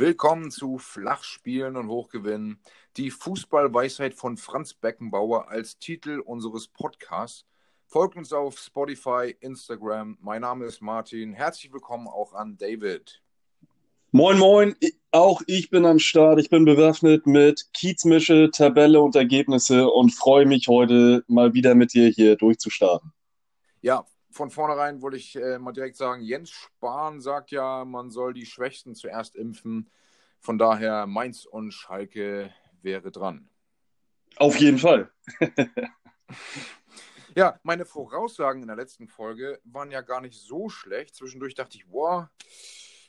Willkommen zu Flachspielen und Hochgewinnen. Die Fußballweisheit von Franz Beckenbauer als Titel unseres Podcasts. Folgt uns auf Spotify, Instagram. Mein Name ist Martin. Herzlich willkommen auch an David. Moin, moin. Auch ich bin am Start. Ich bin bewaffnet mit Kiezmische, Tabelle und Ergebnisse und freue mich heute mal wieder mit dir hier durchzustarten. Ja, von vornherein wollte ich äh, mal direkt sagen, Jens Spahn sagt ja, man soll die Schwächsten zuerst impfen. Von daher Mainz und Schalke wäre dran. Auf jeden Fall. ja, meine Voraussagen in der letzten Folge waren ja gar nicht so schlecht. Zwischendurch dachte ich, boah,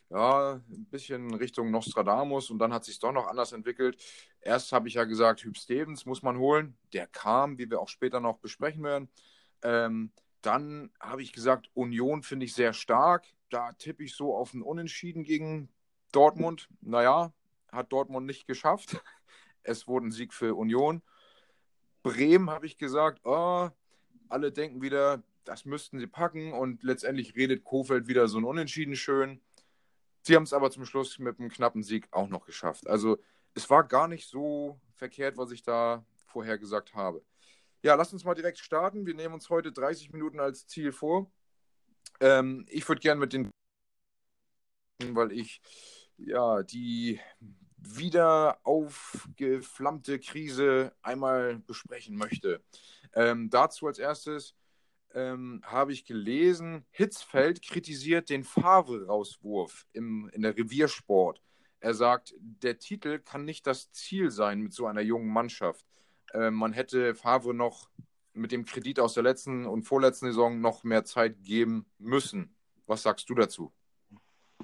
ja, ein bisschen Richtung Nostradamus und dann hat sich doch noch anders entwickelt. Erst habe ich ja gesagt, Hüb Stevens muss man holen. Der kam, wie wir auch später noch besprechen werden. Ähm, dann habe ich gesagt, Union finde ich sehr stark. Da tippe ich so auf ein Unentschieden gegen Dortmund. Naja, hat Dortmund nicht geschafft. Es wurde ein Sieg für Union. Bremen habe ich gesagt, oh, alle denken wieder, das müssten sie packen und letztendlich redet Kofeld wieder so ein Unentschieden schön. Sie haben es aber zum Schluss mit einem knappen Sieg auch noch geschafft. Also es war gar nicht so verkehrt, was ich da vorher gesagt habe. Ja, lass uns mal direkt starten. Wir nehmen uns heute 30 Minuten als Ziel vor. Ähm, ich würde gerne mit den, weil ich ja die wieder aufgeflammte Krise einmal besprechen möchte. Ähm, dazu als erstes ähm, habe ich gelesen, Hitzfeld kritisiert den Favre-Rauswurf in der Reviersport. Er sagt, der Titel kann nicht das Ziel sein mit so einer jungen Mannschaft äh, man hätte Favre noch mit dem Kredit aus der letzten und vorletzten Saison noch mehr Zeit geben müssen. Was sagst du dazu?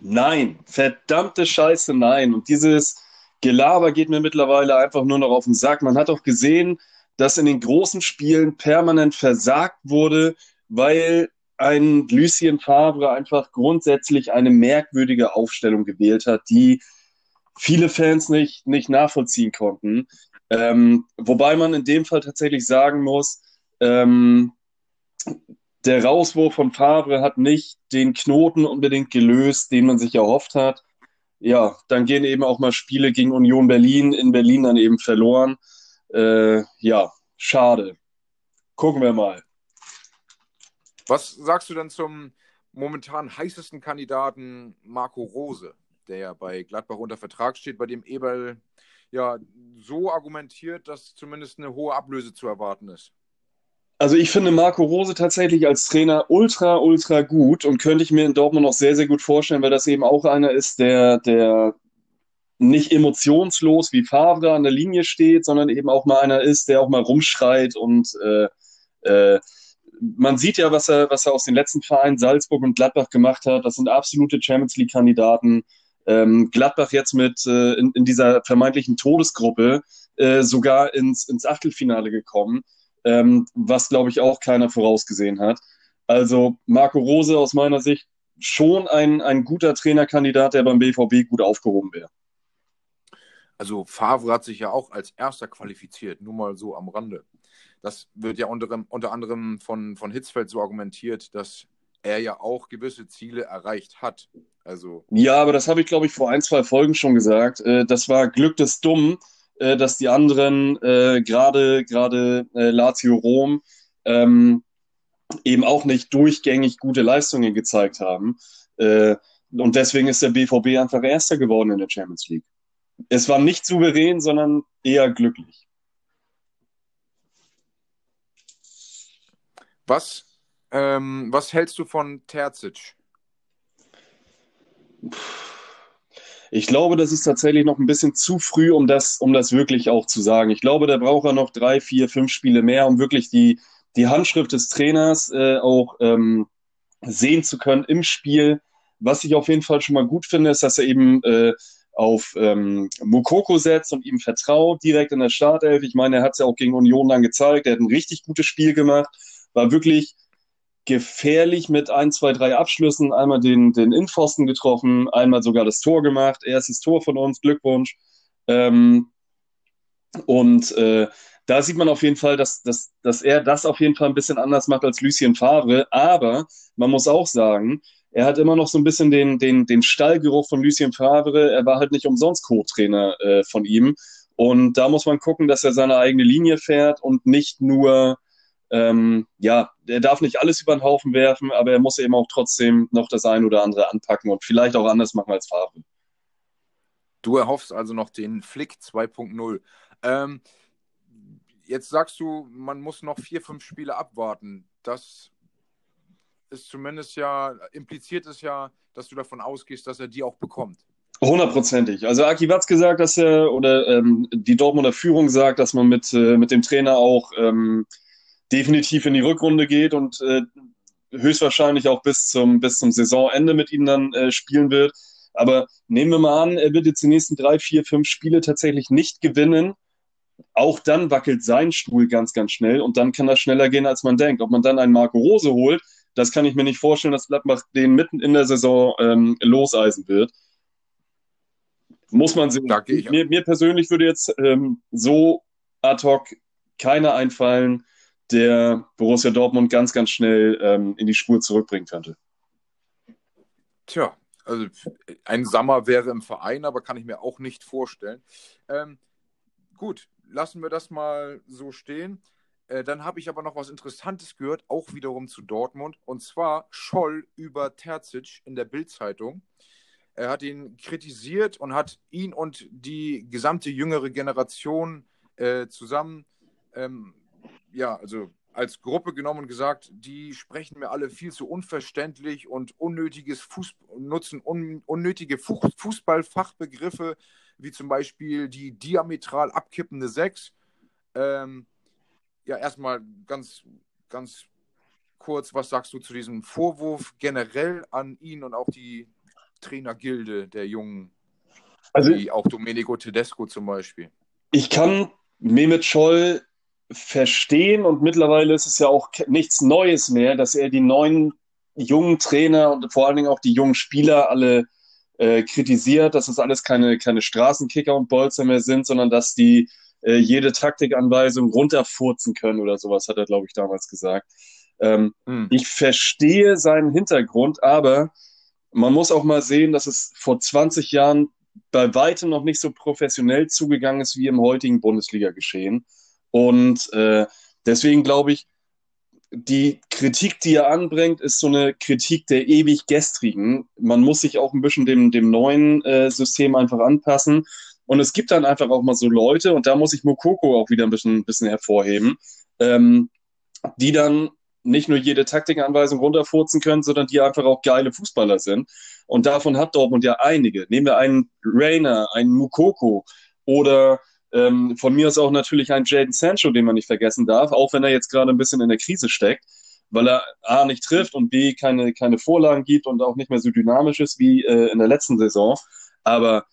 Nein, verdammte Scheiße, nein. Und dieses Gelaber geht mir mittlerweile einfach nur noch auf den Sack. Man hat auch gesehen, dass in den großen Spielen permanent versagt wurde, weil ein Lucien Favre einfach grundsätzlich eine merkwürdige Aufstellung gewählt hat, die viele Fans nicht, nicht nachvollziehen konnten. Ähm, wobei man in dem Fall tatsächlich sagen muss, ähm, der Rauswurf von Favre hat nicht den Knoten unbedingt gelöst, den man sich erhofft hat. Ja, dann gehen eben auch mal Spiele gegen Union Berlin in Berlin dann eben verloren. Äh, ja, schade. Gucken wir mal. Was sagst du denn zum momentan heißesten Kandidaten Marco Rose, der ja bei Gladbach unter Vertrag steht, bei dem Eberl ja so argumentiert, dass zumindest eine hohe Ablöse zu erwarten ist. Also ich finde Marco Rose tatsächlich als Trainer ultra, ultra gut und könnte ich mir in Dortmund noch sehr, sehr gut vorstellen, weil das eben auch einer ist, der, der nicht emotionslos wie Favre an der Linie steht, sondern eben auch mal einer ist, der auch mal rumschreit und äh, äh, man sieht ja, was er, was er aus den letzten Vereinen Salzburg und Gladbach gemacht hat. Das sind absolute Champions League-Kandidaten. Ähm, Gladbach jetzt mit äh, in, in, dieser vermeintlichen Todesgruppe äh, sogar ins, ins Achtelfinale gekommen, ähm, was glaube ich auch keiner vorausgesehen hat. Also Marco Rose aus meiner Sicht schon ein, ein guter Trainerkandidat, der beim BVB gut aufgehoben wäre. Also Favre hat sich ja auch als erster qualifiziert, nur mal so am Rande. Das wird ja unter, unter anderem von, von Hitzfeld so argumentiert, dass er ja auch gewisse Ziele erreicht hat. Also ja, aber das habe ich, glaube ich, vor ein, zwei Folgen schon gesagt. Äh, das war Glück des Dummen, äh, dass die anderen, äh, gerade gerade Lazio Rom, ähm, eben auch nicht durchgängig gute Leistungen gezeigt haben. und deswegen ist der BVB einfach Erster geworden in der Champions League. Es war nicht souverän, sondern eher glücklich. Was, ähm, was hältst du von Terzic? Ich glaube, das ist tatsächlich noch ein bisschen zu früh, um das, um das wirklich auch zu sagen. Ich glaube, da braucht er noch drei, vier, fünf Spiele mehr, um wirklich die, die Handschrift des Trainers äh, auch ähm, sehen zu können im Spiel. Was ich auf jeden Fall schon mal gut finde, ist, dass er eben äh, auf ähm, Mukoko setzt und ihm vertraut, direkt in der Startelf. Ich meine, er hat es ja auch gegen Union dann gezeigt. Er hat ein richtig gutes Spiel gemacht, war wirklich gefährlich mit ein, zwei, drei Abschlüssen. Einmal den, den Innenpfosten getroffen, einmal sogar das Tor gemacht. Erstes Tor von uns, Glückwunsch. Ähm, und äh, da sieht man auf jeden Fall, dass, dass, dass er das auf jeden Fall ein bisschen anders macht als Lucien Favre. Aber man muss auch sagen, er hat immer noch so ein bisschen den, den, den Stallgeruch von Lucien Favre. Er war halt nicht umsonst Co-Trainer äh, von ihm. Und da muss man gucken, dass er seine eigene Linie fährt und nicht nur, ähm, ja, er darf nicht alles über den Haufen werfen, aber er muss eben auch trotzdem noch das ein oder andere anpacken und vielleicht auch anders machen als Favre. Du erhoffst also noch den Flick 2.0. Ähm, jetzt sagst du, man muss noch vier, fünf Spiele abwarten. Das ist zumindest ja, impliziert es ja, dass du davon ausgehst, dass er die auch bekommt. Hundertprozentig. Also Aki Watz gesagt, dass er, oder ähm, die Dortmunder Führung sagt, dass man mit, äh, mit dem Trainer auch ähm, definitiv in die Rückrunde geht und äh, höchstwahrscheinlich auch bis zum, bis zum Saisonende mit ihm dann äh, spielen wird. Aber nehmen wir mal an, er wird jetzt die nächsten drei, vier, fünf Spiele tatsächlich nicht gewinnen. Auch dann wackelt sein Stuhl ganz, ganz schnell und dann kann das schneller gehen, als man denkt. Ob man dann einen Marco Rose holt, das kann ich mir nicht vorstellen, dass Gladbach den mitten in der Saison ähm, loseisen wird. Muss man sehen. Mir, mir, persönlich würde jetzt ähm, so ad hoc keiner einfallen, der Borussia Dortmund ganz, ganz schnell ähm, in die Spur zurückbringen könnte. Tja, also ein Sommer wäre im Verein, aber kann ich mir auch nicht vorstellen. Ähm, gut, lassen wir das mal so stehen. Äh, dann habe ich aber noch was Interessantes gehört, auch wiederum zu Dortmund. Und zwar Scholl über Terzic in der Bildzeitung. Er hat ihn kritisiert und hat ihn und die gesamte jüngere Generation äh, zusammen, ähm, ja, also als Gruppe genommen und gesagt, die sprechen mir alle viel zu unverständlich und unnötiges Fuß nutzen un unnötige Fußballfachbegriffe, wie zum Beispiel die diametral abkippende Sechs. Ähm, ja, erstmal ganz, ganz kurz, was sagst du zu diesem Vorwurf generell an ihn und auch die Trainergilde der Jungen, also, wie auch Domenico Tedesco zum Beispiel. Ich kann Mehmet Scholl verstehen und mittlerweile ist es ja auch nichts Neues mehr, dass er die neuen jungen Trainer und vor allen Dingen auch die jungen Spieler alle äh, kritisiert, dass das alles keine, keine Straßenkicker und Bolzer mehr sind, sondern dass die äh, jede Taktikanweisung runterfurzen können oder sowas, hat er, glaube ich, damals gesagt. Ähm, hm. Ich verstehe seinen Hintergrund, aber man muss auch mal sehen, dass es vor 20 Jahren bei weitem noch nicht so professionell zugegangen ist wie im heutigen Bundesliga-Geschehen. Und äh, deswegen glaube ich, die Kritik, die er anbringt, ist so eine Kritik der ewig gestrigen. Man muss sich auch ein bisschen dem, dem neuen äh, System einfach anpassen. Und es gibt dann einfach auch mal so Leute, und da muss ich Mokoko auch wieder ein bisschen, ein bisschen hervorheben, ähm, die dann nicht nur jede Taktikanweisung runterfurzen können, sondern die einfach auch geile Fußballer sind. Und davon hat Dortmund ja einige. Nehmen wir einen Rainer, einen Mukoko oder ähm, von mir aus auch natürlich einen Jaden Sancho, den man nicht vergessen darf, auch wenn er jetzt gerade ein bisschen in der Krise steckt, weil er A nicht trifft und B keine, keine Vorlagen gibt und auch nicht mehr so dynamisch ist wie äh, in der letzten Saison. Aber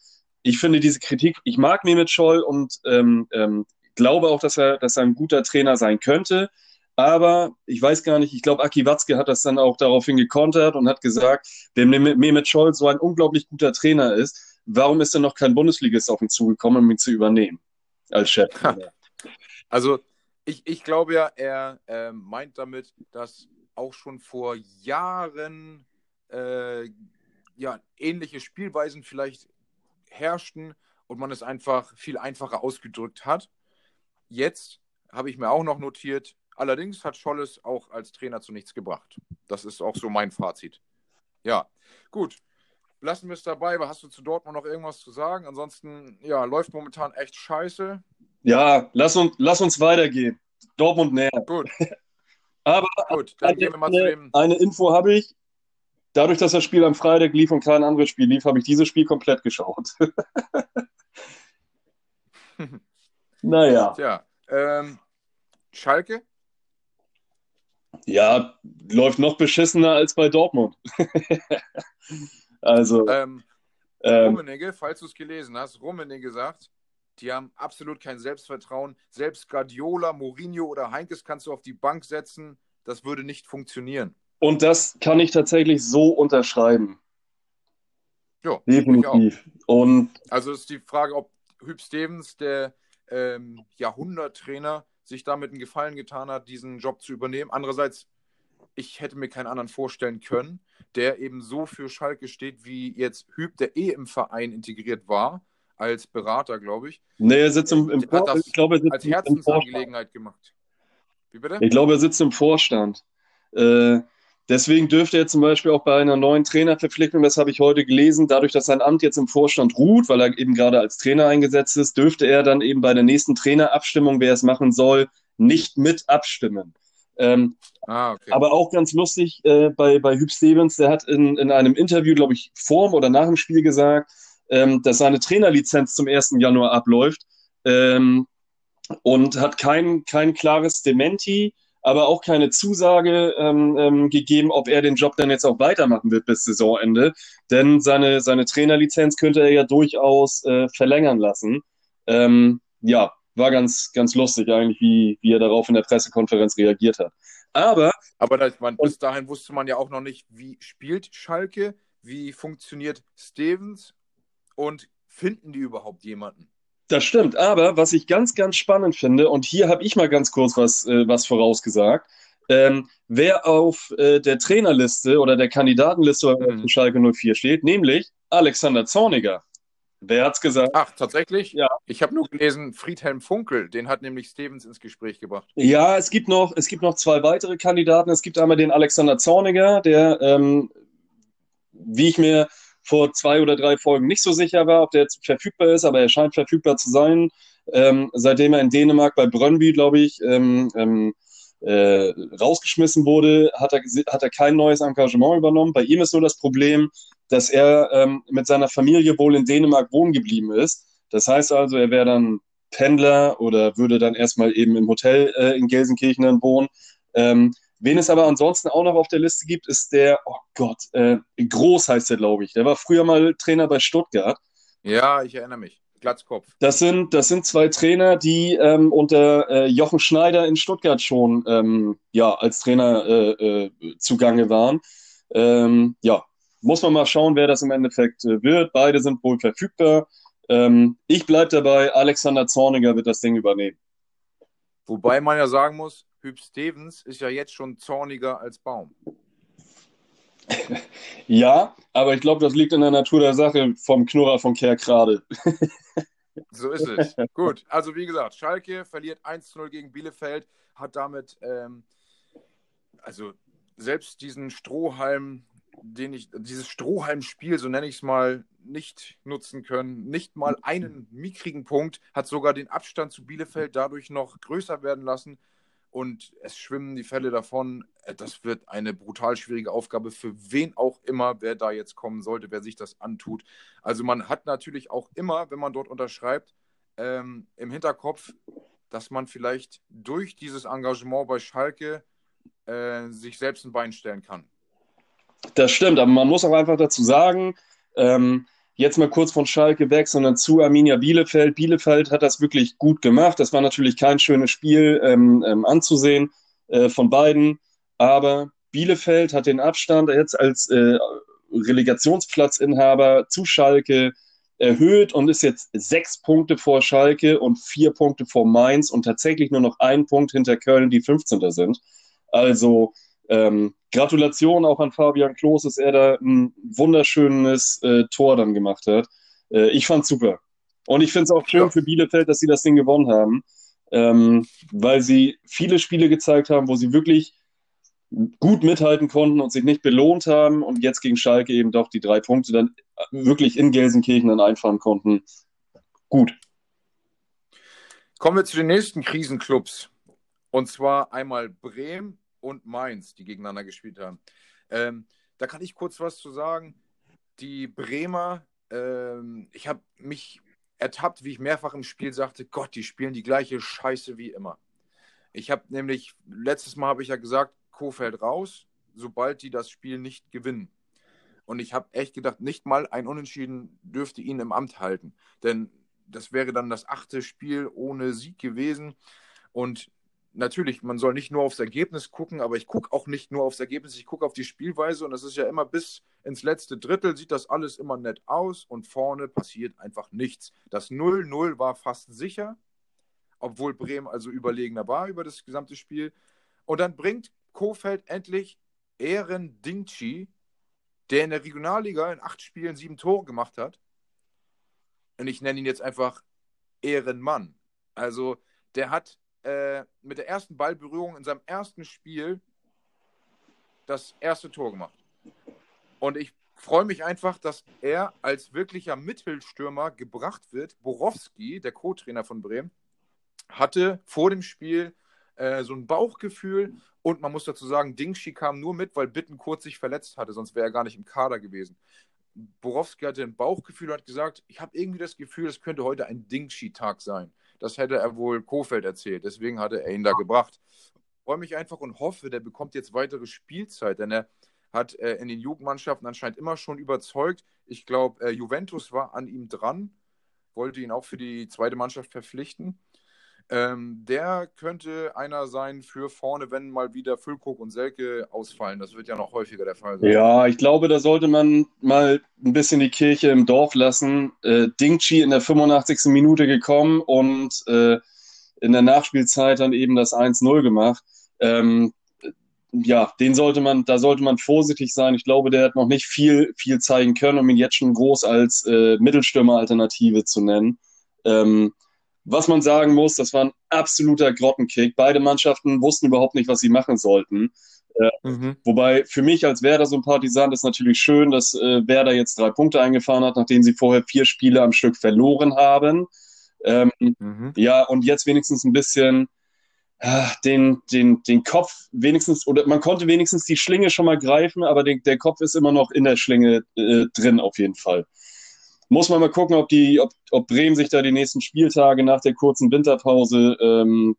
ich finde diese Kritik, ich mag Mehmet Scholl und ähm, ähm, glaube auch, dass er, dass er ein guter Trainer sein könnte. Aber ich weiß gar nicht, ich glaube, Aki Watzke hat das dann auch daraufhin gekontert und hat gesagt, wenn Mehmet Scholl so ein unglaublich guter Trainer ist, warum ist denn noch kein Bundesligist auf ihn zugekommen, um ihn zu übernehmen als Chef? Also ich, ich glaube ja, er äh, meint damit, dass auch schon vor Jahren äh, ja, ähnliche Spielweisen vielleicht herrschten und man es einfach viel einfacher ausgedrückt hat. Jetzt habe ich mir auch noch notiert, Allerdings hat Scholles auch als Trainer zu nichts gebracht. Das ist auch so mein Fazit. Ja, gut. Lassen wir es dabei. Hast du zu Dortmund noch irgendwas zu sagen? Ansonsten, ja, läuft momentan echt scheiße. Ja, lass uns, lass uns weitergehen. Dortmund näher. Gut. Aber Gut, eine. Eine Info habe ich. Dadurch, dass das Spiel am Freitag lief und kein anderes Spiel lief, habe ich dieses Spiel komplett geschaut. naja. Tja, ähm, Schalke? Ja, läuft noch beschissener als bei Dortmund. also. Ähm, ähm, Rummenigge, falls du es gelesen hast, Rummenigge sagt, die haben absolut kein Selbstvertrauen. Selbst Guardiola, Mourinho oder Heinkes kannst du auf die Bank setzen. Das würde nicht funktionieren. Und das kann ich tatsächlich so unterschreiben. Ja, definitiv. Und also ist die Frage, ob Hüb Stevens, der ähm, Jahrhunderttrainer, sich damit einen Gefallen getan hat, diesen Job zu übernehmen. Andererseits, ich hätte mir keinen anderen vorstellen können, der eben so für Schalke steht, wie jetzt Hüb, der eh im Verein integriert war, als Berater, glaube ich. Nee, er sitzt im, im das ich glaube, er sitzt als. Herzensangelegenheit gemacht. Wie bitte? Ich glaube, er sitzt im Vorstand. Äh, deswegen dürfte er zum Beispiel auch bei einer neuen Trainerverpflichtung, das habe ich heute gelesen, dadurch, dass sein Amt jetzt im Vorstand ruht, weil er eben gerade als Trainer eingesetzt ist, dürfte er dann eben bei der nächsten Trainerabstimmung, wer es machen soll, nicht mit abstimmen. Ähm, Ah, okay. aber auch ganz lustig äh, bei, bei Hüb Stevens, der hat in, in einem Interview, glaube ich, vorm oder nach dem Spiel gesagt, ähm, dass seine Trainerlizenz zum 1. Januar abläuft ähm, und hat kein, kein klares Dementi, aber auch keine Zusage ähm, ähm, gegeben, ob er den Job dann jetzt auch weitermachen wird bis Saisonende. Denn seine, seine Trainerlizenz könnte er ja durchaus äh, verlängern lassen. Ähm, ja, war ganz, ganz lustig eigentlich, wie, wie er darauf in der Pressekonferenz reagiert hat. Aber Aber das, man, bis dahin wusste man ja auch noch nicht, wie spielt Schalke, wie funktioniert Stevens und finden die überhaupt jemanden? Das stimmt, aber was ich ganz, ganz spannend finde, und hier habe ich mal ganz kurz was, äh, was vorausgesagt, ähm, wer auf äh, der Trainerliste oder der Kandidatenliste Mhm. Schalke 04 steht, nämlich Alexander Zorniger. Wer hat's gesagt? Ach, tatsächlich? Ja. Ich habe nur gelesen, Friedhelm Funkel, den hat nämlich Stevens ins Gespräch gebracht. Ja, es gibt noch, es gibt noch zwei weitere Kandidaten. Es gibt einmal den Alexander Zorniger, der, ähm, wie ich mir vor zwei oder drei Folgen nicht so sicher war, ob der jetzt verfügbar ist, aber er scheint verfügbar zu sein. Ähm, seitdem er in Dänemark bei Brøndby, glaube ich, ähm, ähm, äh, rausgeschmissen wurde, hat er, hat er kein neues Engagement übernommen. Bei ihm ist nur das Problem, dass er ähm, mit seiner Familie wohl in Dänemark wohnen geblieben ist. Das heißt also, er wäre dann Pendler oder würde dann erstmal eben im Hotel äh, in Gelsenkirchen dann wohnen. Ähm, wen es aber ansonsten auch noch auf der Liste gibt, ist der, oh Gott, äh, Groß heißt der, glaube ich. Der war früher mal Trainer bei Stuttgart. Ja, ich erinnere mich. Glatzkopf. Das sind, das sind zwei Trainer, die ähm, unter äh, Jochen Schneider in Stuttgart schon ähm, ja, als Trainer äh, äh, zugange waren. Ähm, ja, muss man mal schauen, wer das im Endeffekt äh, wird. Beide sind wohl verfügbar. Ähm, ich bleibe dabei, Alexander Zorniger wird das Ding übernehmen. Wobei man ja sagen muss, Hüb Stevens ist ja jetzt schon zorniger als Baum. Ja, aber ich glaube, das liegt in der Natur der Sache vom Knurrer von Kerkrade. So ist es. Gut, also wie gesagt, Schalke verliert 1 zu 0 gegen Bielefeld, hat damit, ähm, also selbst diesen Strohhalm, den ich, dieses Strohhalmspiel, so nenne ich es mal, nicht nutzen können. Nicht mal einen mickrigen Punkt, hat sogar den Abstand zu Bielefeld dadurch noch größer werden lassen. Und es schwimmen die Fälle davon. Äh, Das wird eine brutal schwierige Aufgabe für wen auch immer, wer da jetzt kommen sollte, wer sich das antut. Also man hat natürlich auch immer, wenn man dort unterschreibt, ähm, im Hinterkopf, dass man vielleicht durch dieses Engagement bei Schalke äh, sich selbst ein Bein stellen kann. Das stimmt, aber man muss auch einfach dazu sagen, ähm, jetzt mal kurz von Schalke weg, sondern zu Arminia Bielefeld. Bielefeld hat das wirklich gut gemacht. Das war natürlich kein schönes Spiel ähm, ähm, anzusehen äh, von beiden, aber Bielefeld hat den Abstand jetzt als äh, Relegationsplatzinhaber zu Schalke erhöht und ist jetzt sechs Punkte vor Schalke und vier Punkte vor Mainz und tatsächlich nur noch ein Punkt hinter Köln, die 15. sind. Also ähm, Gratulation auch an Fabian Klos, dass er da ein wunderschönes äh, Tor dann gemacht hat. Äh, ich fand's super. Und ich finde es auch schön Ja. für Bielefeld, dass sie das Ding gewonnen haben, ähm, weil sie viele Spiele gezeigt haben, wo sie wirklich gut mithalten konnten und sich nicht belohnt haben und jetzt gegen Schalke eben doch die drei Punkte dann wirklich in Gelsenkirchen dann einfahren konnten. Gut. Kommen wir zu den nächsten Krisenclubs. Und zwar einmal Bremen und Mainz, die gegeneinander gespielt haben. Ähm, da kann ich kurz was zu sagen. Die Bremer, ähm, ich habe mich ertappt, wie ich mehrfach im Spiel sagte, Gott, die spielen die gleiche Scheiße wie immer. Ich habe nämlich, letztes Mal habe ich ja gesagt, Kofeld raus, sobald die das Spiel nicht gewinnen. Und ich habe echt gedacht, nicht mal ein Unentschieden dürfte ihn im Amt halten. Denn das wäre dann das achte Spiel ohne Sieg gewesen. Und natürlich, man soll nicht nur aufs Ergebnis gucken, aber ich gucke auch nicht nur aufs Ergebnis, ich gucke auf die Spielweise und das ist ja immer bis ins letzte Drittel sieht das alles immer nett aus und vorne passiert einfach nichts. Das 0-0 war fast sicher, obwohl Bremen also überlegener war über das gesamte Spiel. Und dann bringt Kofeld endlich Ehren Dingchi, der in der Regionalliga in acht Spielen sieben Tore gemacht hat. Und ich nenne ihn jetzt einfach Ehrenmann. Also, der hat äh, mit der ersten Ballberührung in seinem ersten Spiel das erste Tor gemacht. Und ich freue mich einfach, dass er als wirklicher Mittelstürmer gebracht wird. Borowski, der Co-Trainer von Bremen, hatte vor dem Spiel äh, so ein Bauchgefühl und man muss dazu sagen, Dingshi kam nur mit, weil Bitten kurz sich verletzt hatte, sonst wäre er gar nicht im Kader gewesen. Borowski hatte ein Bauchgefühl und hat gesagt, ich habe irgendwie das Gefühl, es könnte heute ein Dingshi-Tag sein. Das hätte er wohl Kofeld erzählt, deswegen hatte er ihn da gebracht. Ich freue mich einfach und hoffe, der bekommt jetzt weitere Spielzeit, denn er hat äh, in den Jugendmannschaften anscheinend immer schon überzeugt. Ich glaube, äh, Juventus war an ihm dran, wollte ihn auch für die zweite Mannschaft verpflichten. Ähm, der könnte einer sein für vorne, wenn mal wieder Füllkrug und Selke ausfallen. Das wird ja noch häufiger der Fall sein. Ja, ich glaube, da sollte man mal ein bisschen die Kirche im Dorf lassen. Äh, Dingchi in der 85. Minute gekommen und äh, in der Nachspielzeit dann eben das 1-0 gemacht. Ähm, ja, den sollte man, da sollte man vorsichtig sein. Ich glaube, der hat noch nicht viel, viel zeigen können, um ihn jetzt schon groß als äh, Mittelstürmer-Alternative zu nennen. Ähm, was man sagen muss, das war ein absoluter Grottenkick. Beide Mannschaften wussten überhaupt nicht, was sie machen sollten. Äh, mhm. Wobei für mich als Werder-Sympathisant ist natürlich schön, dass äh, Werder jetzt drei Punkte eingefahren hat, nachdem sie vorher vier Spiele am Stück verloren haben. Ähm, mhm. Ja, und jetzt wenigstens ein bisschen äh, den, den, den Kopf wenigstens, oder man konnte wenigstens die Schlinge schon mal greifen, aber den, der Kopf ist immer noch in der Schlinge äh, drin auf jeden Fall muss man mal gucken, ob, die, ob, ob Bremen sich da die nächsten Spieltage nach der kurzen Winterpause ähm,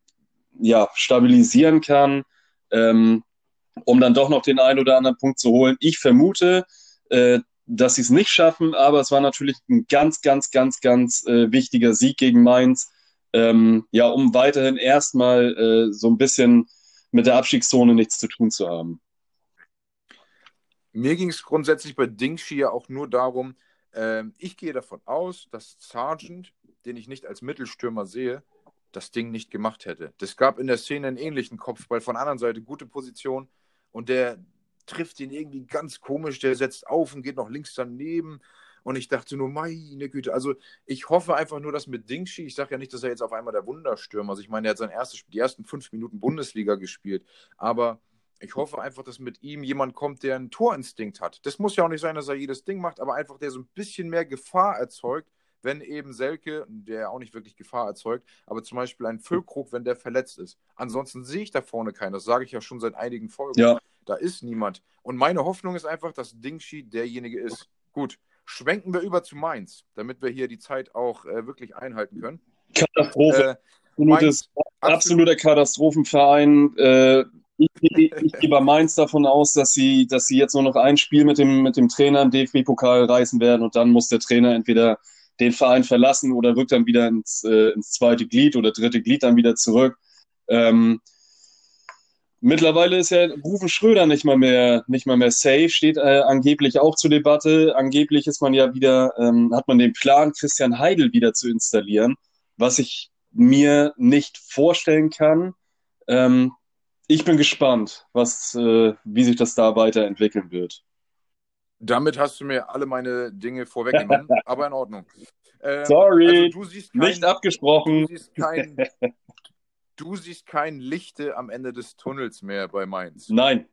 ja, stabilisieren kann, ähm, um dann doch noch den einen oder anderen Punkt zu holen. Ich vermute, äh, dass sie es nicht schaffen, aber es war natürlich ein ganz, ganz, ganz, ganz äh, wichtiger Sieg gegen Mainz, ähm, ja, um weiterhin erstmal äh, so ein bisschen mit der Abstiegszone nichts zu tun zu haben. Mir ging es grundsätzlich bei Dingshi ja auch nur darum, ähm, ich gehe davon aus, dass Sargent, den ich nicht als Mittelstürmer sehe, das Ding nicht gemacht hätte. Das gab in der Szene einen ähnlichen Kopfball von der anderen Seite, gute Position und der trifft ihn irgendwie ganz komisch, der setzt auf und geht noch links daneben. Und ich dachte nur, meine Güte, also ich hoffe einfach nur, dass mit Dingshi, ich sage ja nicht, dass er jetzt auf einmal der Wunderstürmer, also ich meine, er hat sein erstes, die ersten fünf Minuten Bundesliga gespielt, aber ich hoffe einfach, dass mit ihm jemand kommt, der einen Torinstinkt hat. Das muss ja auch nicht sein, dass er jedes Ding macht, aber einfach der so ein bisschen mehr Gefahr erzeugt, wenn eben Selke, der auch nicht wirklich Gefahr erzeugt, aber zum Beispiel ein Füllkrug, wenn der verletzt ist. Ansonsten sehe ich da vorne keinen. Das sage ich ja schon seit einigen Folgen. Ja. Da ist niemand. Und meine Hoffnung ist einfach, dass Dingshi derjenige ist. Gut, schwenken wir über zu Mainz, damit wir hier die Zeit auch äh, wirklich einhalten können. Katastrophe. Äh, Mainz, absoluter Katastrophenverein. Äh, ich, ich, ich gehe bei Mainz davon aus, dass sie, dass sie jetzt nur noch ein Spiel mit dem, mit dem Trainer im DFB-Pokal reißen werden und dann muss der Trainer entweder den Verein verlassen oder rückt dann wieder ins, äh, ins zweite Glied oder dritte Glied dann wieder zurück. Ähm, mittlerweile ist ja Rufen Schröder nicht mal mehr, nicht mal mehr safe, steht äh, angeblich auch zur Debatte. Angeblich ist man ja wieder, ähm, hat man den Plan, Christian Heidel wieder zu installieren, was ich mir nicht vorstellen kann. Ähm, ich bin gespannt, was, äh, wie sich das da weiterentwickeln wird. Damit hast du mir alle meine Dinge vorweggenommen, aber in Ordnung. Ähm, Sorry, also kein, nicht abgesprochen. Du siehst, kein, du siehst kein Lichte am Ende des Tunnels mehr bei Mainz. Nein.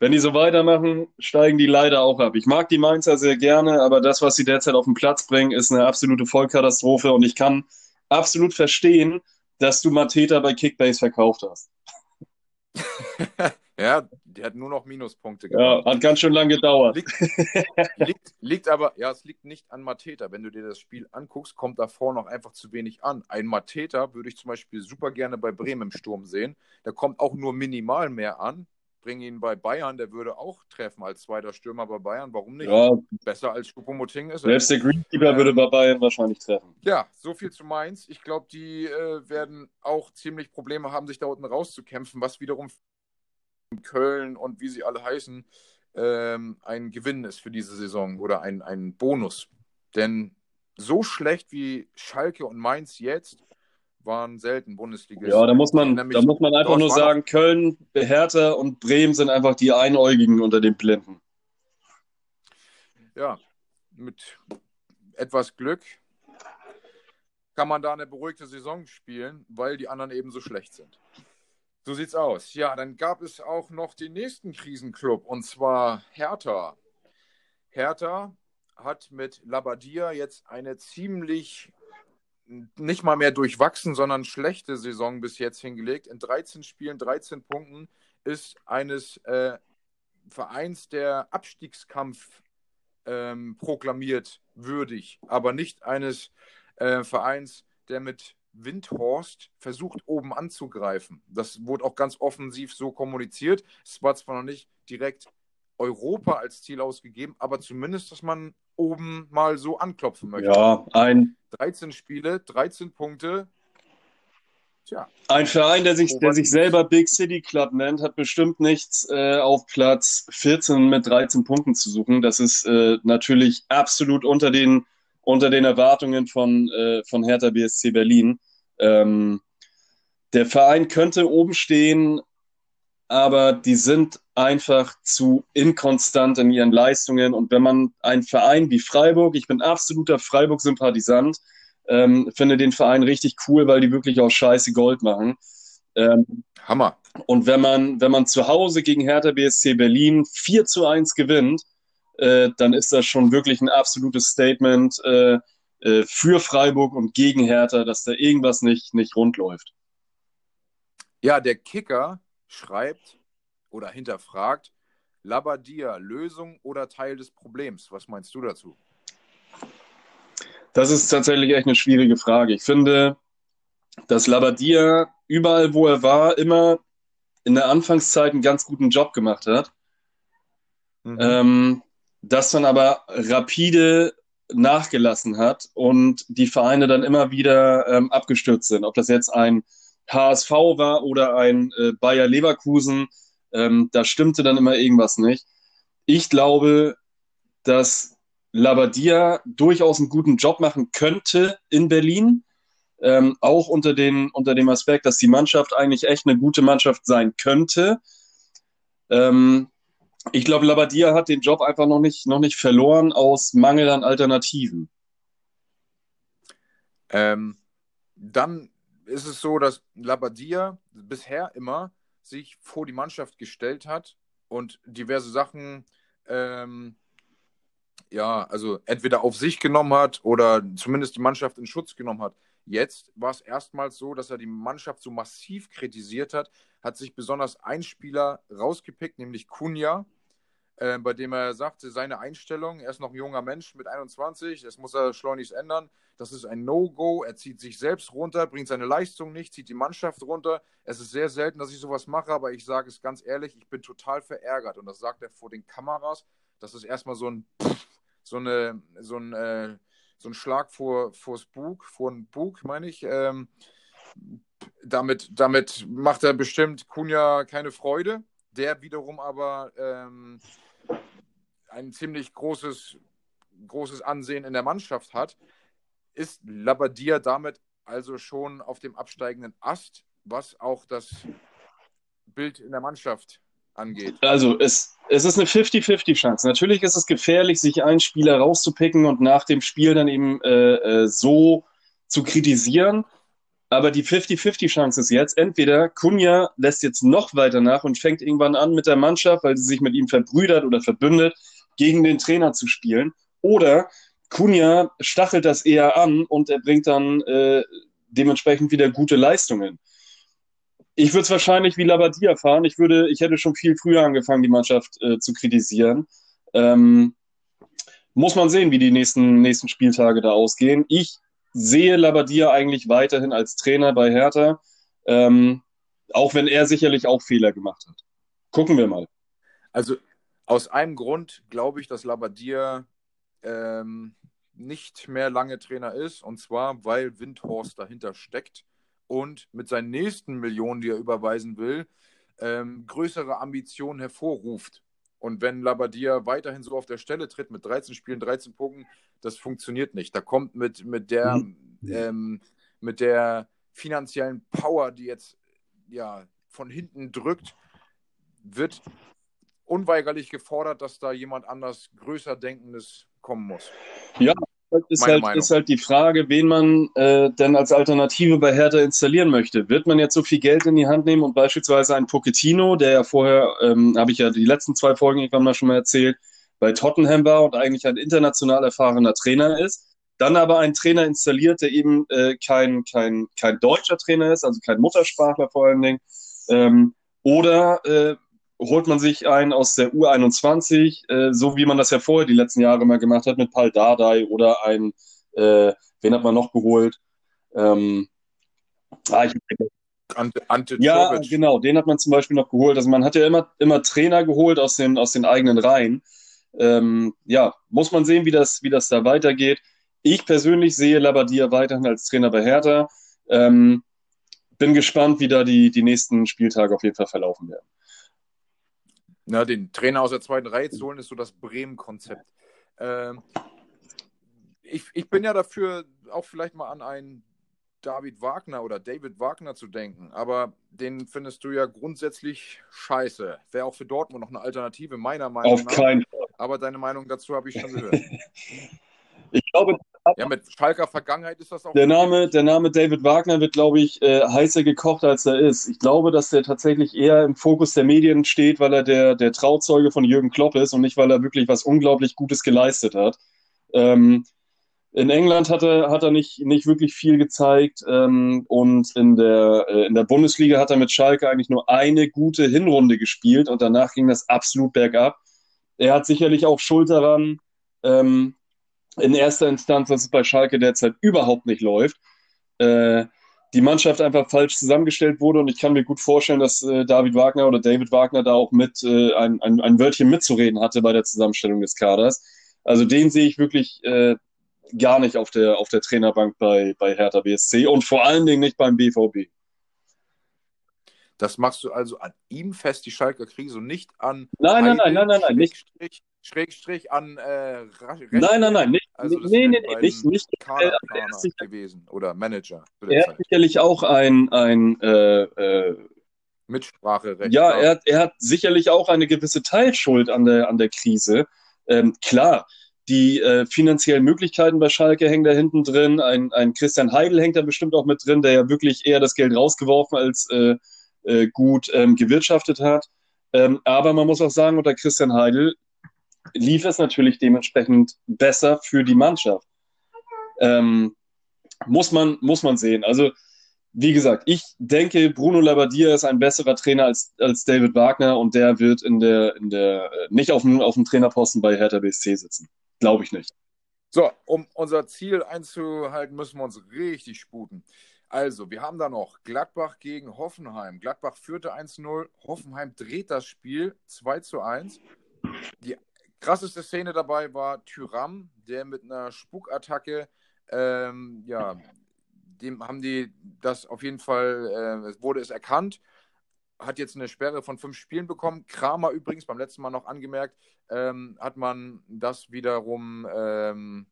Wenn die so weitermachen, steigen die leider auch ab. Ich mag die Mainzer sehr gerne, aber das, was sie derzeit auf den Platz bringen, ist eine absolute Vollkatastrophe und ich kann absolut verstehen, dass du Mateta bei Kickbase verkauft hast. ja, der hat nur noch Minuspunkte gemacht. Ja, hat ganz schön lange gedauert. Liegt, liegt, liegt, aber, ja, es liegt nicht an Mateta. Wenn du dir das Spiel anguckst, kommt davor noch einfach zu wenig an. Ein Mateta würde ich zum Beispiel super gerne bei Bremen im Sturm sehen. Da kommt auch nur minimal mehr an. Bring ihn bei Bayern, der würde auch treffen als zweiter Stürmer bei Bayern. Warum nicht? Ja, Besser als Schuppomoting ist er. Selbst der Greenkeeper ähm, würde bei Bayern wahrscheinlich treffen. Ja, so viel zu Mainz. Ich glaube, die äh, werden auch ziemlich Probleme haben, sich da unten rauszukämpfen, was wiederum Köln und wie sie alle heißen, ähm, ein Gewinn ist für diese Saison oder ein, ein Bonus. Denn so schlecht wie Schalke und Mainz jetzt waren selten Bundesligisten. Ja, da muss man, da muss man einfach nur sagen, Köln, Hertha und Bremen sind einfach die Einäugigen unter den Blinden. Ja, mit etwas Glück kann man da eine beruhigte Saison spielen, weil die anderen eben so schlecht sind. So sieht's aus. Ja, dann gab es auch noch den nächsten Krisenclub und zwar Hertha. Hertha hat mit Labadia jetzt eine ziemlich nicht mal mehr durchwachsen, sondern schlechte Saison bis jetzt hingelegt. In 13 Spielen, 13 Punkten ist eines äh, Vereins, der Abstiegskampf ähm, proklamiert, würdig, aber nicht eines äh, Vereins, der mit Windhorst versucht, oben anzugreifen. Das wurde auch ganz offensiv so kommuniziert. Es war zwar noch nicht direkt Europa als Ziel ausgegeben, aber zumindest, dass man oben mal so anklopfen möchte. Ja, ein. 13 Spiele, 13 Punkte. Tja. Ein Verein, der sich, der sich selber Big City Club nennt, hat bestimmt nichts äh, auf Platz 14 mit 13 Punkten zu suchen. Das ist äh, natürlich absolut unter den, unter den Erwartungen von, äh, von Hertha BSC Berlin. Ähm, der Verein könnte oben stehen, aber die sind einfach zu inkonstant in ihren Leistungen. Und wenn man einen Verein wie Freiburg, ich bin absoluter Freiburg-Sympathisant, ähm, finde den Verein richtig cool, weil die wirklich auch scheiße Gold machen. Ähm, Hammer. Und wenn man, wenn man zu Hause gegen Hertha BSC Berlin 4 zu 1 gewinnt, äh, dann ist das schon wirklich ein absolutes Statement äh, äh, für Freiburg und gegen Hertha, dass da irgendwas nicht, nicht rund läuft. Ja, der Kicker schreibt oder hinterfragt, Labadia, Lösung oder Teil des Problems? Was meinst du dazu? Das ist tatsächlich echt eine schwierige Frage. Ich finde, dass Labadia überall, wo er war, immer in der Anfangszeit einen ganz guten Job gemacht hat. Mhm. Ähm, das dann aber rapide nachgelassen hat und die Vereine dann immer wieder ähm, abgestürzt sind. Ob das jetzt ein HSV war oder ein äh, Bayer Leverkusen, ähm, da stimmte dann immer irgendwas nicht. Ich glaube, dass Labadia durchaus einen guten Job machen könnte in Berlin. Ähm, auch unter, den, unter dem Aspekt, dass die Mannschaft eigentlich echt eine gute Mannschaft sein könnte. Ähm, ich glaube, Labadia hat den Job einfach noch nicht, noch nicht verloren aus Mangel an Alternativen. Ähm, dann ist es so, dass Labadia bisher immer sich vor die Mannschaft gestellt hat und diverse Sachen, ähm, ja, also entweder auf sich genommen hat oder zumindest die Mannschaft in Schutz genommen hat. Jetzt war es erstmals so, dass er die Mannschaft so massiv kritisiert hat, hat sich besonders ein Spieler rausgepickt, nämlich Kunja, äh, bei dem er sagte, seine Einstellung, er ist noch ein junger Mensch mit 21, das muss er schleunigst ändern. Das ist ein No-Go. Er zieht sich selbst runter, bringt seine Leistung nicht, zieht die Mannschaft runter. Es ist sehr selten, dass ich sowas mache, aber ich sage es ganz ehrlich, ich bin total verärgert. Und das sagt er vor den Kameras. Das ist erstmal so ein, so eine, so ein, äh, so ein Schlag vor, vors Bug, vor den Bug, meine ich. Ähm, damit, damit macht er bestimmt Kunja keine Freude. Der wiederum aber ähm, ein ziemlich großes, großes Ansehen in der Mannschaft hat, ist Labadia damit also schon auf dem absteigenden Ast, was auch das Bild in der Mannschaft angeht. Also es, es ist eine 50-50-Chance. Natürlich ist es gefährlich, sich einen Spieler rauszupicken und nach dem Spiel dann eben äh, äh, so zu kritisieren. Aber die 50-50-Chance ist jetzt, entweder Kunja lässt jetzt noch weiter nach und fängt irgendwann an mit der Mannschaft, weil sie sich mit ihm verbrüdert oder verbündet, gegen den Trainer zu spielen. Oder Kunja stachelt das eher an und er bringt dann äh, dementsprechend wieder gute Leistungen. Ich würde es wahrscheinlich wie Labadia fahren. Ich würde, ich hätte schon viel früher angefangen, die Mannschaft äh, zu kritisieren. Ähm, muss man sehen, wie die nächsten, nächsten Spieltage da ausgehen. Ich sehe Labadia eigentlich weiterhin als Trainer bei Hertha, ähm, auch wenn er sicherlich auch Fehler gemacht hat. Gucken wir mal. Also aus einem Grund glaube ich, dass Labadia ähm, nicht mehr lange Trainer ist, und zwar, weil Windhorst dahinter steckt und mit seinen nächsten Millionen, die er überweisen will, ähm, größere Ambitionen hervorruft. Und wenn Labadia weiterhin so auf der Stelle tritt mit 13 Spielen, 13 Punkten, das funktioniert nicht. Da kommt mit, mit der, mhm. ähm, mit der finanziellen Power, die jetzt ja von hinten drückt, wird unweigerlich gefordert, dass da jemand anders größer Denkendes kommen muss. Ja, ist halt, ist halt die Frage, wen man äh, denn als Alternative bei Hertha installieren möchte. Wird man jetzt so viel Geld in die Hand nehmen und beispielsweise einen Pochettino, der ja vorher, ähm, habe ich ja die letzten zwei Folgen irgendwann mal schon mal erzählt, bei Tottenham war und eigentlich ein international erfahrener Trainer ist, dann aber einen Trainer installiert, der eben äh, kein, kein, kein deutscher Trainer ist, also kein Muttersprachler vor allen Dingen, ähm, oder äh, holt man sich einen aus der U21, äh, so wie man das ja vorher die letzten Jahre mal gemacht hat mit Paul Dardai oder ein, äh, wen hat man noch geholt? Ähm, ah, ich, Ante, Ante ja, Tobic. genau, den hat man zum Beispiel noch geholt. Also man hat ja immer, immer Trainer geholt aus den, aus den eigenen Reihen. Ähm, ja, muss man sehen, wie das, wie das da weitergeht. Ich persönlich sehe Labadia weiterhin als Trainer bei Hertha. Ähm, bin gespannt, wie da die, die nächsten Spieltage auf jeden Fall verlaufen werden. Na, den Trainer aus der zweiten Reihe zu holen, ist so das Bremen-Konzept. Ähm, ich, ich bin ja dafür, auch vielleicht mal an einen David Wagner oder David Wagner zu denken, aber den findest du ja grundsätzlich scheiße. Wäre auch für Dortmund noch eine Alternative, meiner Meinung Auf nach. Auf keinen Fall. Aber deine Meinung dazu habe ich schon gehört. ich glaube, ja, mit Schalker Vergangenheit ist das auch. Der Name, der Name David Wagner wird, glaube ich, äh, heißer gekocht, als er ist. Ich glaube, dass der tatsächlich eher im Fokus der Medien steht, weil er der, der Trauzeuge von Jürgen Klopp ist und nicht, weil er wirklich was unglaublich Gutes geleistet hat. Ähm, in England hat er, hat er nicht, nicht wirklich viel gezeigt ähm, und in der, äh, in der Bundesliga hat er mit Schalke eigentlich nur eine gute Hinrunde gespielt und danach ging das absolut bergab. Er hat sicherlich auch Schuld daran, ähm, in erster Instanz, dass es bei Schalke derzeit überhaupt nicht läuft. Äh, die Mannschaft einfach falsch zusammengestellt wurde und ich kann mir gut vorstellen, dass äh, David Wagner oder David Wagner da auch mit äh, ein, ein, ein Wörtchen mitzureden hatte bei der Zusammenstellung des Kaders. Also den sehe ich wirklich äh, gar nicht auf der, auf der Trainerbank bei, bei Hertha BSC und vor allen Dingen nicht beim BVB. Das machst du also an ihm fest, die Schalker Krise, und nicht an. Nein, nein, nein, nein, nein, nein, nicht. Schrägstrich an. Äh, nein, nein, nein, nicht. Also nee, nee, nee, nicht. nicht äh, sicher, gewesen oder Manager. Er hat sicherlich auch ein. ein äh, äh, Mitspracherecht. Ja, er hat, er hat sicherlich auch eine gewisse Teilschuld an der, an der Krise. Ähm, klar, die äh, finanziellen Möglichkeiten bei Schalke hängen da hinten drin. Ein, ein Christian Heidel hängt da bestimmt auch mit drin, der ja wirklich eher das Geld rausgeworfen als äh, äh, gut ähm, gewirtschaftet hat. Ähm, aber man muss auch sagen, unter Christian Heidel lief es natürlich dementsprechend besser für die Mannschaft. Ähm, muss, man, muss man sehen. Also, wie gesagt, ich denke, Bruno Labbadia ist ein besserer Trainer als, als David Wagner und der wird in der, in der, äh, nicht auf dem, auf dem Trainerposten bei Hertha BSC sitzen. Glaube ich nicht. So, um unser Ziel einzuhalten, müssen wir uns richtig sputen. Also, wir haben da noch Gladbach gegen Hoffenheim. Gladbach führte 1-0, Hoffenheim dreht das Spiel 2 1. Die krasseste Szene dabei war Tyram, der mit einer Spukattacke, ähm, ja, dem haben die das auf jeden Fall, äh, wurde es erkannt, hat jetzt eine Sperre von fünf Spielen bekommen. Kramer übrigens, beim letzten Mal noch angemerkt, ähm, hat man das wiederum ähm,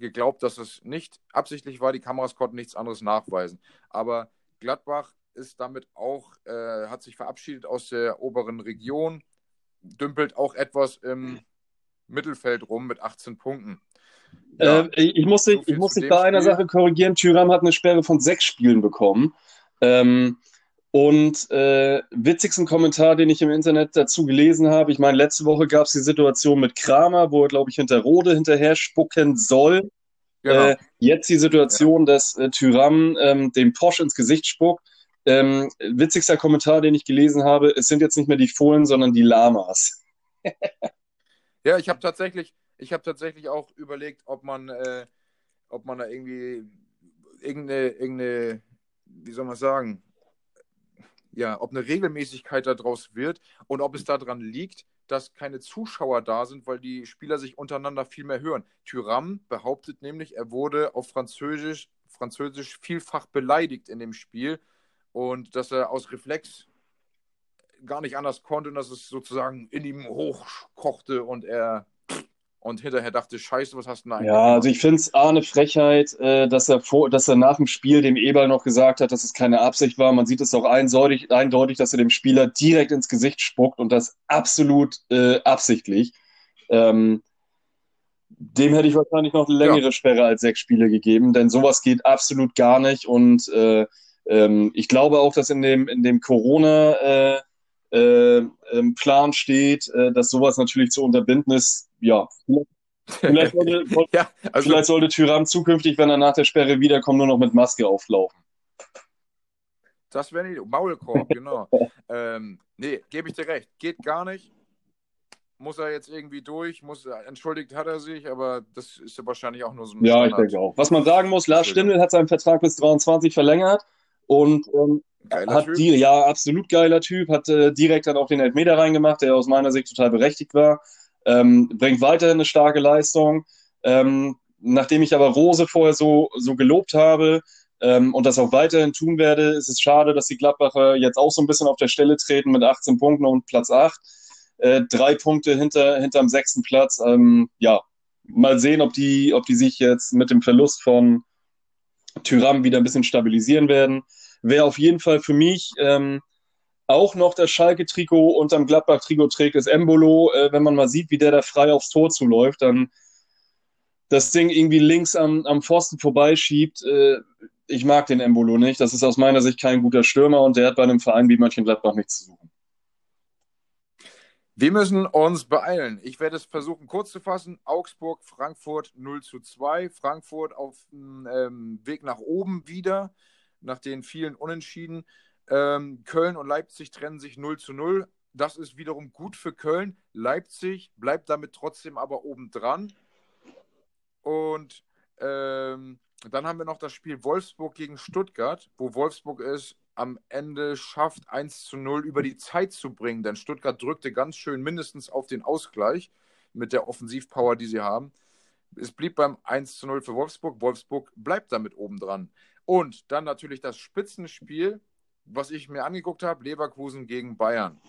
geglaubt, dass es nicht absichtlich war. Die Kameras konnten nichts anderes nachweisen. Aber Gladbach ist damit auch, äh, hat sich verabschiedet aus der oberen Region, dümpelt auch etwas im Mittelfeld rum mit 18 Punkten. Ja, äh, ich muss dich, ich muss dich bei einer Sache korrigieren. Tyram hat eine Sperre von sechs Spielen bekommen. Ähm, und äh, witzigsten Kommentar, den ich im Internet dazu gelesen habe, ich meine, letzte Woche gab es die Situation mit Kramer, wo er, glaube ich, hinter Rode hinterher spucken soll. Genau. Äh, jetzt die Situation, ja. dass äh, Tyram ähm, dem Porsche ins Gesicht spuckt. Ähm, witzigster Kommentar, den ich gelesen habe, es sind jetzt nicht mehr die Fohlen, sondern die Lamas. ja, ich habe tatsächlich, ich habe tatsächlich auch überlegt, ob man, äh, ob man da irgendwie irgendeine, irgendeine, wie soll man sagen, ja, ob eine Regelmäßigkeit daraus wird und ob es daran liegt, dass keine Zuschauer da sind, weil die Spieler sich untereinander viel mehr hören. Thuram behauptet nämlich, er wurde auf Französisch, Französisch vielfach beleidigt in dem Spiel und dass er aus Reflex gar nicht anders konnte und dass es sozusagen in ihm hochkochte und er und hinterher dachte, scheiße, was hast du denn eigentlich Ja, also ich finde es A, eine Frechheit, äh, dass, er vor, dass er nach dem Spiel dem Eberl noch gesagt hat, dass es keine Absicht war. Man sieht es auch eindeutig, eindeutig, dass er dem Spieler direkt ins Gesicht spuckt und das absolut äh, absichtlich. Ähm, dem hätte ich wahrscheinlich noch eine längere Sperre als sechs Spiele gegeben, denn sowas geht absolut gar nicht. Und äh, ähm, ich glaube auch, dass in dem, in dem Corona äh, äh, Plan steht, äh, dass sowas natürlich zu unterbinden ist. Ja, vielleicht sollte, ja, also vielleicht sollte Tyram zukünftig, wenn er nach der Sperre wiederkommt, nur noch mit Maske auflaufen. das wäre nicht. Maulkorb, genau. ähm, nee, gebe ich dir recht. Geht gar nicht. Muss er jetzt irgendwie durch, muss, entschuldigt hat er sich, aber das ist ja wahrscheinlich auch nur so ein Ja, ich Standard. denke auch. Was man sagen muss, Lars Stindl hat seinen Vertrag bis 23 verlängert und ähm, hat Typ. die, ja, absolut geiler Typ, hat äh, direkt dann auch den Elfmeter reingemacht, der aus meiner Sicht total berechtigt war. Ähm, bringt weiterhin eine starke Leistung. Ähm, nachdem ich aber Rose vorher so, so gelobt habe ähm, und das auch weiterhin tun werde, ist es schade, dass die Gladbacher jetzt auch so ein bisschen auf der Stelle treten mit 18 Punkten und Platz 8. Äh, drei Punkte hinter, hinterm sechsten Platz. Ähm, ja, mal sehen, ob die, ob die sich jetzt mit dem Verlust von Tyram wieder ein bisschen stabilisieren werden. Wer auf jeden Fall für mich ähm, auch noch das Schalke-Trikot unterm Gladbach-Trikot trägt, ist Embolo. Äh, wenn man mal sieht, wie der da frei aufs Tor zuläuft, dann das Ding irgendwie links am, am Pfosten vorbeischiebt. Äh, ich mag den Embolo nicht. Das ist aus meiner Sicht kein guter Stürmer und der hat bei einem Verein wie Mönchengladbach nichts zu suchen. Wir müssen uns beeilen. Ich werde es versuchen, kurz zu fassen. Augsburg, Frankfurt 0 zu 2. Frankfurt auf dem ähm, Weg nach oben wieder, nach den vielen Unentschieden. Ähm, Köln und Leipzig trennen sich 0 zu 0. Das ist wiederum gut für Köln. Leipzig bleibt damit trotzdem aber obendran. Und ähm, dann haben wir noch das Spiel Wolfsburg gegen Stuttgart, wo Wolfsburg es am Ende schafft, 1 zu 0 über die Zeit zu bringen. Denn Stuttgart drückte ganz schön mindestens auf den Ausgleich mit der Offensivpower, die sie haben. Es blieb beim 1 zu 0 für Wolfsburg. Wolfsburg bleibt damit obendran. Und dann natürlich das Spitzenspiel, was ich mir angeguckt habe, Leverkusen gegen Bayern.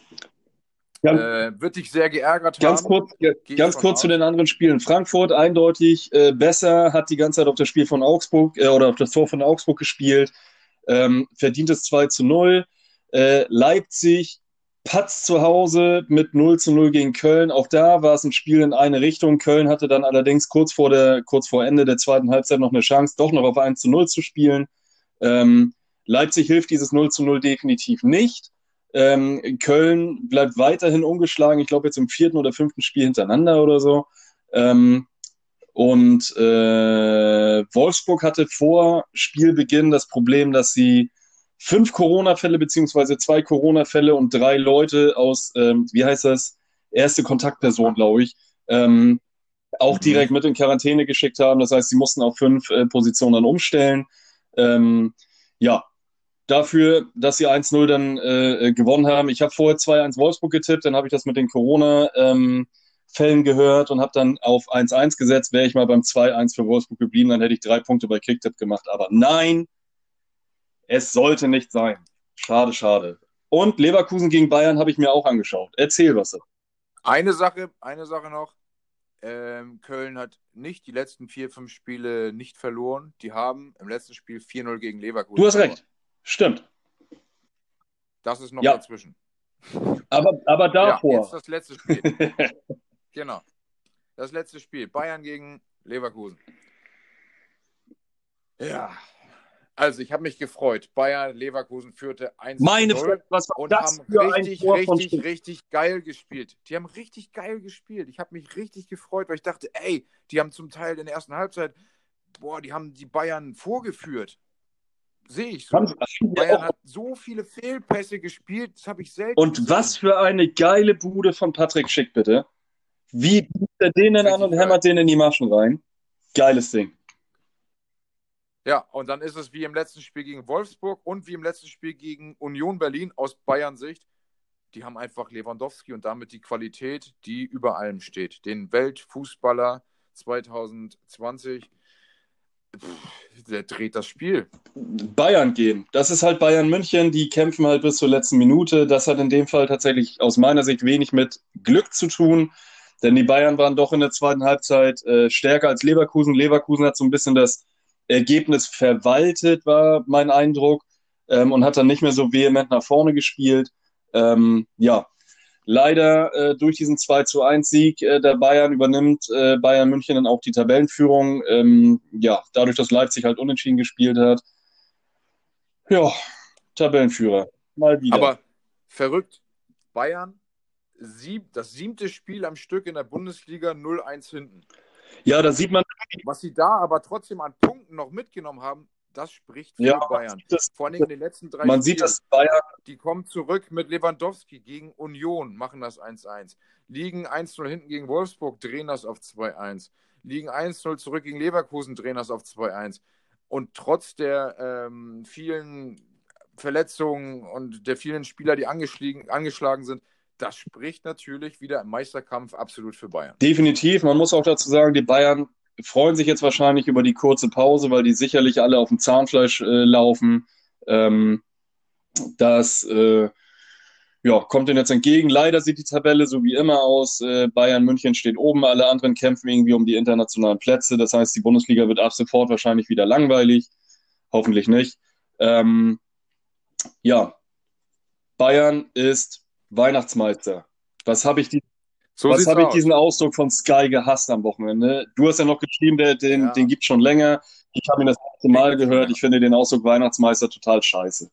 Ganz, Äh, wird dich sehr geärgert ganz haben. kurz, ich ganz kurz zu aus. den anderen Spielen. Frankfurt eindeutig äh, besser, hat die ganze Zeit auf das Spiel von Augsburg äh, oder auf das Tor von Augsburg gespielt. Ähm, verdientes 2 zu 0. Äh, Leipzig patzt zu Hause mit 0 zu 0 gegen Köln. Auch da war es ein Spiel in eine Richtung. Köln hatte dann allerdings kurz vor, der, kurz vor Ende der zweiten Halbzeit noch eine Chance, doch noch auf 1 zu 0 zu spielen. Ähm, Leipzig hilft dieses 0 zu 0 definitiv nicht. Ähm, Köln bleibt weiterhin ungeschlagen. Ich glaube jetzt im vierten oder fünften Spiel hintereinander oder so. Ähm, und äh, Wolfsburg hatte vor Spielbeginn das Problem, dass sie fünf Corona-Fälle beziehungsweise zwei Corona-Fälle und drei Leute aus, ähm, wie heißt das, erste Kontaktperson, glaube ich, ähm, auch Mhm. direkt mit in Quarantäne geschickt haben. Das heißt, sie mussten auf fünf äh, Positionen dann umstellen. Ähm, ja, dafür, dass sie 1-0 dann äh, gewonnen haben. Ich habe vorher 2-1 Wolfsburg getippt, dann habe ich das mit den Corona-Fällen gehört und habe dann auf 1-1 gesetzt. Wäre ich mal beim 2-1 für Wolfsburg geblieben, dann hätte ich drei Punkte bei Kicktipp gemacht. Aber nein, es sollte nicht sein. Schade, schade. Und Leverkusen gegen Bayern habe ich mir auch angeschaut. Erzähl was. Eine Sache, eine Sache noch. Ähm, Köln hat nicht die letzten vier, fünf Spiele nicht verloren. Die haben im letzten Spiel 4-0 gegen Leverkusen. Du hast verloren. recht. Stimmt. Das ist noch Ja. dazwischen. Aber, aber Ja, davor. jetzt das letzte Spiel. genau. Das letzte Spiel. Bayern gegen Leverkusen. Ja. Also, ich habe mich gefreut. Bayern, Leverkusen führte 1 Meine zu 0 Fresse, was war und das haben für ein richtig, Tor von richtig, richtig geil gespielt. Die haben richtig geil gespielt. Ich habe mich richtig gefreut, weil ich dachte, ey, die haben zum Teil in der ersten Halbzeit, boah, die haben die Bayern vorgeführt. Sehe ich so. Bayern hat so viele Fehlpässe gespielt, das habe ich selten Und gesehen. was für eine geile Bude von Patrick Schick, bitte. Wie bietet er den denn an und hämmert den in die Maschen rein? Geiles Ding. Ja, und dann ist es wie im letzten Spiel gegen Wolfsburg und wie im letzten Spiel gegen Union Berlin aus Bayern Sicht. Die haben einfach Lewandowski und damit die Qualität, die über allem steht. Den Weltfußballer 2020, pff, der dreht das Spiel. Bayern gehen. Das ist halt Bayern München, die kämpfen halt bis zur letzten Minute. Das hat in dem Fall tatsächlich aus meiner Sicht wenig mit Glück zu tun. Denn die Bayern waren doch in der zweiten Halbzeit äh, stärker als Leverkusen. Leverkusen hat so ein bisschen das Ergebnis verwaltet, war mein Eindruck, ähm, und hat dann nicht mehr so vehement nach vorne gespielt. Ähm, ja, leider äh, durch diesen 2 zu 1 Sieg äh, der Bayern übernimmt äh, Bayern München dann auch die Tabellenführung. Ähm, ja, dadurch, dass Leipzig halt unentschieden gespielt hat. Ja, Tabellenführer. Mal wieder. Aber verrückt. Bayern, sieb, das siebte Spiel am Stück in der Bundesliga 0-1 hinten. Ja, da sieht man. Was sie da aber trotzdem an Punkten noch mitgenommen haben, das spricht für Ja, Bayern. das- Vor allem in den letzten drei Man sieht, Spielen. dass Bayern Die kommen zurück mit Lewandowski gegen Union, machen das 1-1. Liegen 1-0 hinten gegen Wolfsburg, drehen das auf 2-1. Liegen 1-0 zurück gegen Leverkusen, drehen das auf 2-1. Und trotz der ähm, vielen Verletzungen und der vielen Spieler, die angeschlagen sind, das spricht natürlich wieder im Meisterkampf absolut für Bayern. Definitiv. Man muss auch dazu sagen, die Bayern freuen sich jetzt wahrscheinlich über die kurze Pause, weil die sicherlich alle auf dem Zahnfleisch äh, laufen. Ähm, das äh, ja, kommt ihnen jetzt entgegen. Leider sieht die Tabelle so wie immer aus. Äh, Bayern München steht oben, alle anderen kämpfen irgendwie um die internationalen Plätze. Das heißt, die Bundesliga wird ab sofort wahrscheinlich wieder langweilig. Hoffentlich nicht. Ähm, ja, Bayern ist Weihnachtsmeister. Was habe ich die So was habe ich diesen Ausdruck von Sky gehasst am Wochenende? Du hast ja noch geschrieben, der, den, Ja. den gibt schon länger. Ich habe ihn das erste Mal gehört. Ich finde den Ausdruck Weihnachtsmeister total scheiße.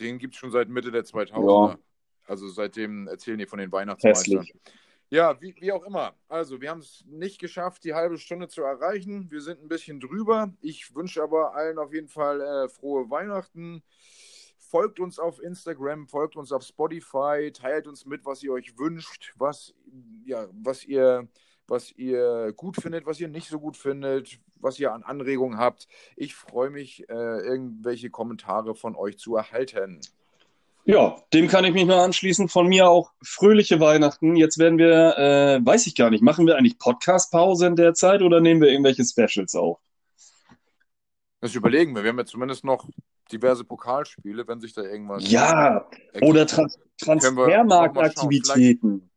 Den gibt es schon seit Mitte der 2000er. Ja. Also seitdem erzählen die von den Weihnachtsmeistern. Hässlich. Ja, wie, wie auch immer. Also, wir haben es nicht geschafft, die halbe Stunde zu erreichen. Wir sind ein bisschen drüber. Ich wünsche aber allen auf jeden Fall äh, frohe Weihnachten. Folgt uns auf Instagram, folgt uns auf Spotify, teilt uns mit, was ihr euch wünscht, was, ja, was, ihr, was ihr gut findet, was ihr nicht so gut findet, was ihr an Anregungen habt. Ich freue mich, äh, irgendwelche Kommentare von euch zu erhalten. Ja, dem kann ich mich nur anschließen. Von mir auch fröhliche Weihnachten. Jetzt werden wir, äh, weiß ich gar nicht, machen wir eigentlich Podcast-Pause in der Zeit oder nehmen wir irgendwelche Specials auf? Das überlegen wir. Wir haben ja zumindest noch diverse Pokalspiele, wenn sich da irgendwas. Ja, ergibt. oder schauen. Transfermarktaktivitäten.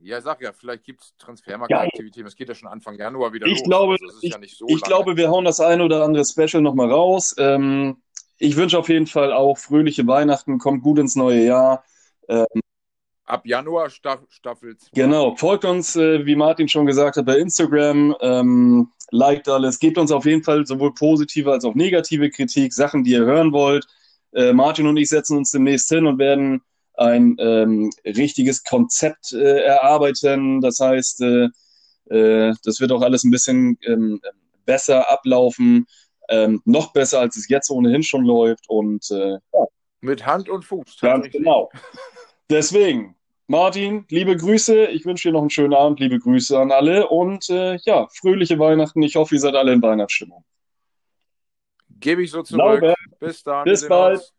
Ja, sag ja, vielleicht gibt es Transfermarktaktivitäten. Es geht ja schon Anfang Januar wieder Ich los. glaube, also ich, ja so ich glaube, wir hauen das eine oder andere Special nochmal raus. Ähm, ich wünsche auf jeden Fall auch fröhliche Weihnachten, kommt gut ins neue Jahr. Ab Januar Staff Staffel 2. Genau, folgt uns, äh, wie Martin schon gesagt hat, bei Instagram, ähm, liked alles, gebt uns auf jeden Fall sowohl positive als auch negative Kritik, Sachen, die ihr hören wollt. Äh, Martin und ich setzen uns demnächst hin und werden ein ähm, richtiges Konzept äh, erarbeiten. Das heißt, äh, äh, das wird auch alles ein bisschen ähm, besser ablaufen, ähm, noch besser, als es jetzt ohnehin schon läuft. Und äh, ja, Mit Hand und Fuß. Ganz genau. Deswegen, Martin, liebe Grüße. Ich wünsche dir noch einen schönen Abend. Liebe Grüße an alle und äh, ja, fröhliche Weihnachten. Ich hoffe, ihr seid alle in Weihnachtsstimmung. Gebe ich so zurück. Glaube. Bis dann. Bis bald. uns.